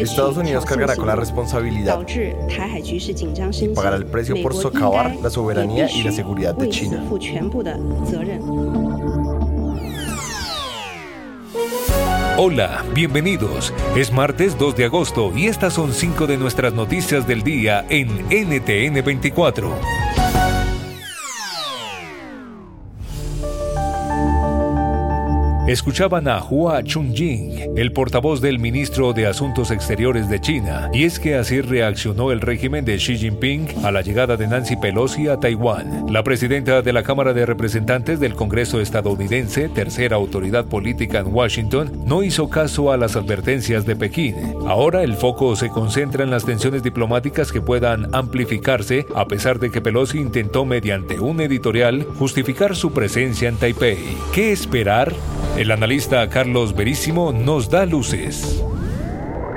Estados Unidos cargará con la responsabilidad y pagará el precio por socavar la soberanía y la seguridad de China. Hola, bienvenidos. Es martes 2 de agosto y estas son cinco de nuestras noticias del día en NTN 24. Escuchaban a Hua Chunying, el portavoz del ministro de Asuntos Exteriores de China, y es que así reaccionó el régimen de Xi Jinping a la llegada de Nancy Pelosi a Taiwán. La presidenta de la Cámara de Representantes del Congreso estadounidense, tercera autoridad política en Washington, no hizo caso a las advertencias de Pekín. Ahora el foco se concentra en las tensiones diplomáticas que puedan amplificarse a pesar de que Pelosi intentó mediante un editorial justificar su presencia en Taipei. ¿Qué esperar? El analista Carlos Verísimo nos da luces.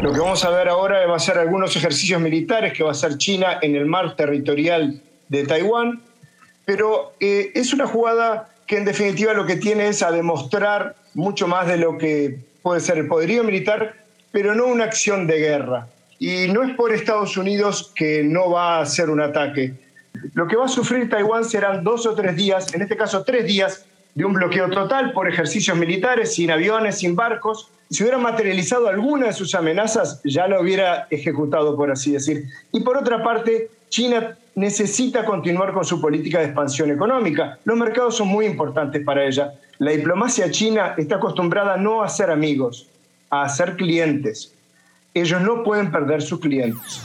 Lo que vamos a ver ahora va a ser algunos ejercicios militares que va a hacer China en el mar territorial de Taiwán, pero eh, es una jugada que en definitiva lo que tiene es a demostrar mucho más de lo que puede ser el poderío militar, pero no una acción de guerra. Y no es por Estados Unidos que no va a hacer un ataque. Lo que va a sufrir Taiwán serán dos o tres días, en este caso tres días, de un bloqueo total por ejercicios militares, sin aviones, sin barcos. Si hubiera materializado alguna de sus amenazas, ya lo hubiera ejecutado, por así decir. Y por otra parte, China necesita continuar con su política de expansión económica. Los mercados son muy importantes para ella. La diplomacia china está acostumbrada no a ser amigos, a ser clientes. Ellos no pueden perder sus clientes.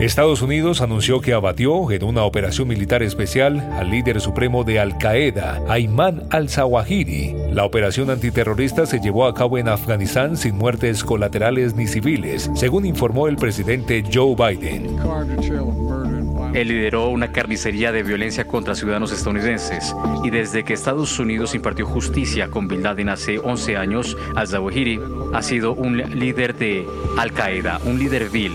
Estados Unidos anunció que abatió en una operación militar especial al líder supremo de Al Qaeda, Ayman al-Zawahiri. La operación antiterrorista se llevó a cabo en Afganistán sin muertes colaterales ni civiles, según informó el presidente Joe Biden. Él lideró una carnicería de violencia contra ciudadanos estadounidenses y desde que Estados Unidos impartió justicia con Bin Laden hace 11 años, al-Zawahiri ha sido un líder de Al Qaeda, un líder vil.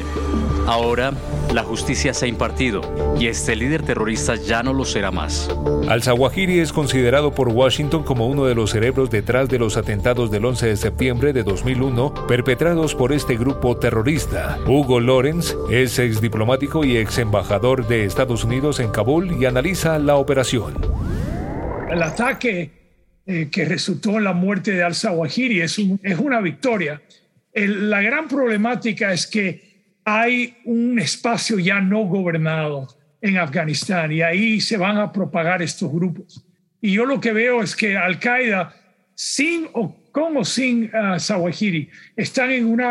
Ahora la justicia se ha impartido y este líder terrorista ya no lo será más. Al-Zawahiri es considerado por Washington como uno de los cerebros detrás de los atentados del 11 de septiembre de 2001 perpetrados por este grupo terrorista. Hugo Lawrence es ex diplomático y ex embajador de Estados Unidos en Kabul y analiza la operación. El ataque eh, que resultó en la muerte de Al-Zawahiri es, es, una victoria. la gran problemática es que hay un espacio ya no gobernado en Afganistán y ahí se van a propagar estos grupos. Y yo lo que veo es que Al Qaeda, sin o con o sin uh, Zawahiri, están en un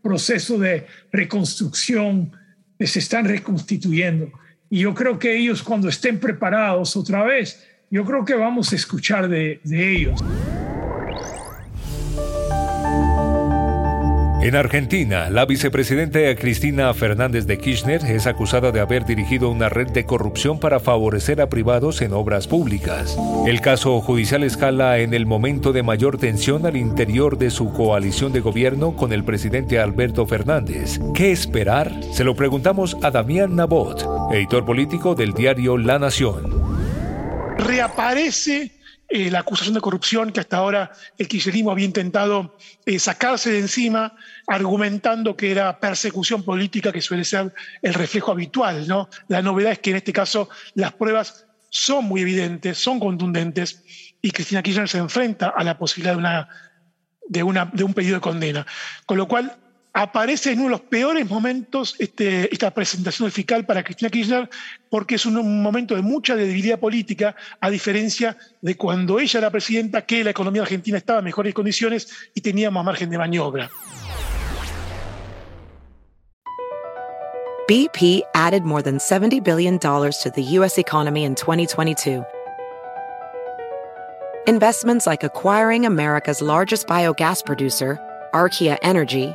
proceso de reconstrucción, se están reconstituyendo. Y yo creo que ellos cuando estén preparados otra vez, yo creo que vamos a escuchar de ellos. En Argentina, la vicepresidenta Cristina Fernández de Kirchner es acusada de haber dirigido una red de corrupción para favorecer a privados en obras públicas. El caso judicial escala en el momento de mayor tensión al interior de su coalición de gobierno con el presidente Alberto Fernández. ¿Qué esperar? Se lo preguntamos a Damián Nabot, editor político del diario La Nación. Reaparece eh, la acusación de corrupción que hasta ahora el kirchnerismo había intentado eh, sacarse de encima, argumentando que era persecución política, que suele ser el reflejo habitual. ¿no? La novedad es que en este caso las pruebas son muy evidentes, son contundentes, y Cristina Kirchner se enfrenta a la posibilidad de, una, de, una, de un pedido de condena. Con lo cual, aparece en uno de los peores momentos este, esta presentación del fiscal para Cristina Kirchner, porque es un, momento de mucha debilidad política, a diferencia de cuando ella era presidenta, que la economía argentina estaba en mejores condiciones y teníamos margen de maniobra. BP added more than $70 billion to the U.S. economy in 2022. Investments like acquiring America's largest biogas producer, Archaea Energy,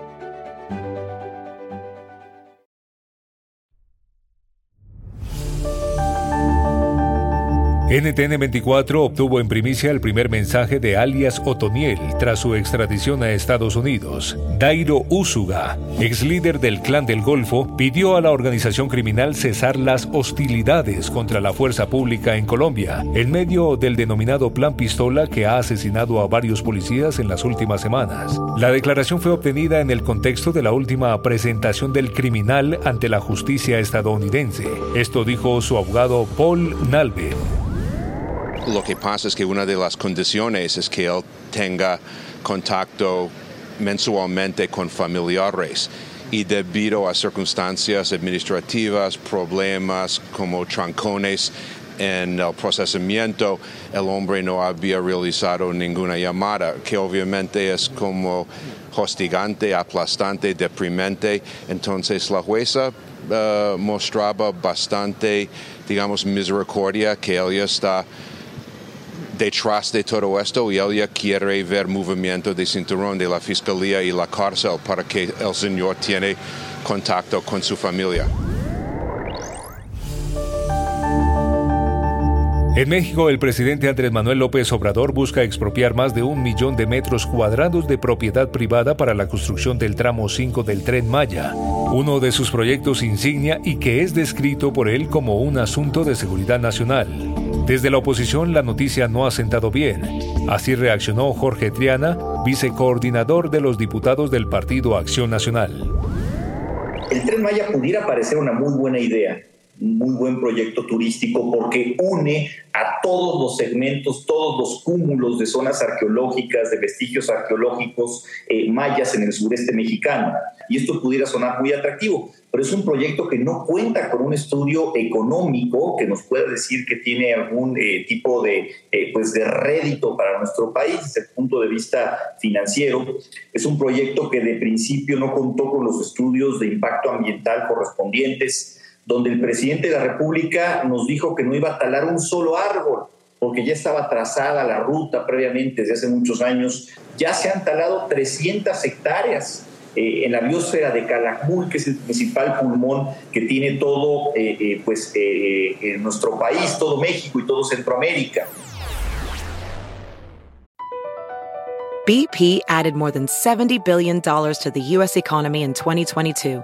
NTN 24 obtuvo en primicia el primer mensaje de alias Otoniel tras su extradición a Estados Unidos. Dairo Usuga, ex líder del Clan del Golfo, pidió a la organización criminal cesar las hostilidades contra la fuerza pública en Colombia, en medio del denominado Plan Pistola que ha asesinado a varios policías en las últimas semanas. La declaración fue obtenida en el contexto de la última presentación del criminal ante la justicia estadounidense. Esto dijo su abogado Paul Nalbe. Lo que pasa es que una de las condiciones es que él tenga contacto mensualmente con familiares y debido a circunstancias administrativas, problemas como trancones en el procesamiento, el hombre no había realizado ninguna llamada, que obviamente es como hostigante, aplastante, deprimente. Entonces la jueza uh, mostraba bastante, digamos, misericordia que ella está detrás de todo esto y ella quiere ver movimiento de cinturón de la fiscalía y la cárcel para que el señor tiene contacto con su familia. En México, el presidente Andrés Manuel López Obrador busca expropiar más de un millón de metros cuadrados de propiedad privada para la construcción del tramo 5 del tren Maya, uno de sus proyectos insignia y que es descrito por él como un asunto de seguridad nacional. Desde la oposición la noticia no ha sentado bien. Así reaccionó Jorge Triana, vicecoordinador de los diputados del Partido Acción Nacional. El tren Maya pudiera parecer una muy buena idea, muy buen proyecto turístico porque une a todos los segmentos, todos los cúmulos de zonas arqueológicas, de vestigios arqueológicos eh, mayas en el sureste mexicano. Y esto pudiera sonar muy atractivo pero es un proyecto que no cuenta con un estudio económico que nos pueda decir que tiene algún eh, tipo de, eh, pues de rédito para nuestro país desde el punto de vista financiero. Es un proyecto que de principio no contó con los estudios de impacto ambiental correspondientes, donde el presidente de la República nos dijo que no iba a talar un solo árbol porque ya estaba trazada la ruta previamente desde hace muchos años, ya se han talado 300 hectáreas eh, en la biosfera de Calakmul, que es el principal pulmón que tiene todo eh, eh, pues, en nuestro país, todo México y todo Centroamérica. BP added more than $70 billion to the U.S. economy in 2022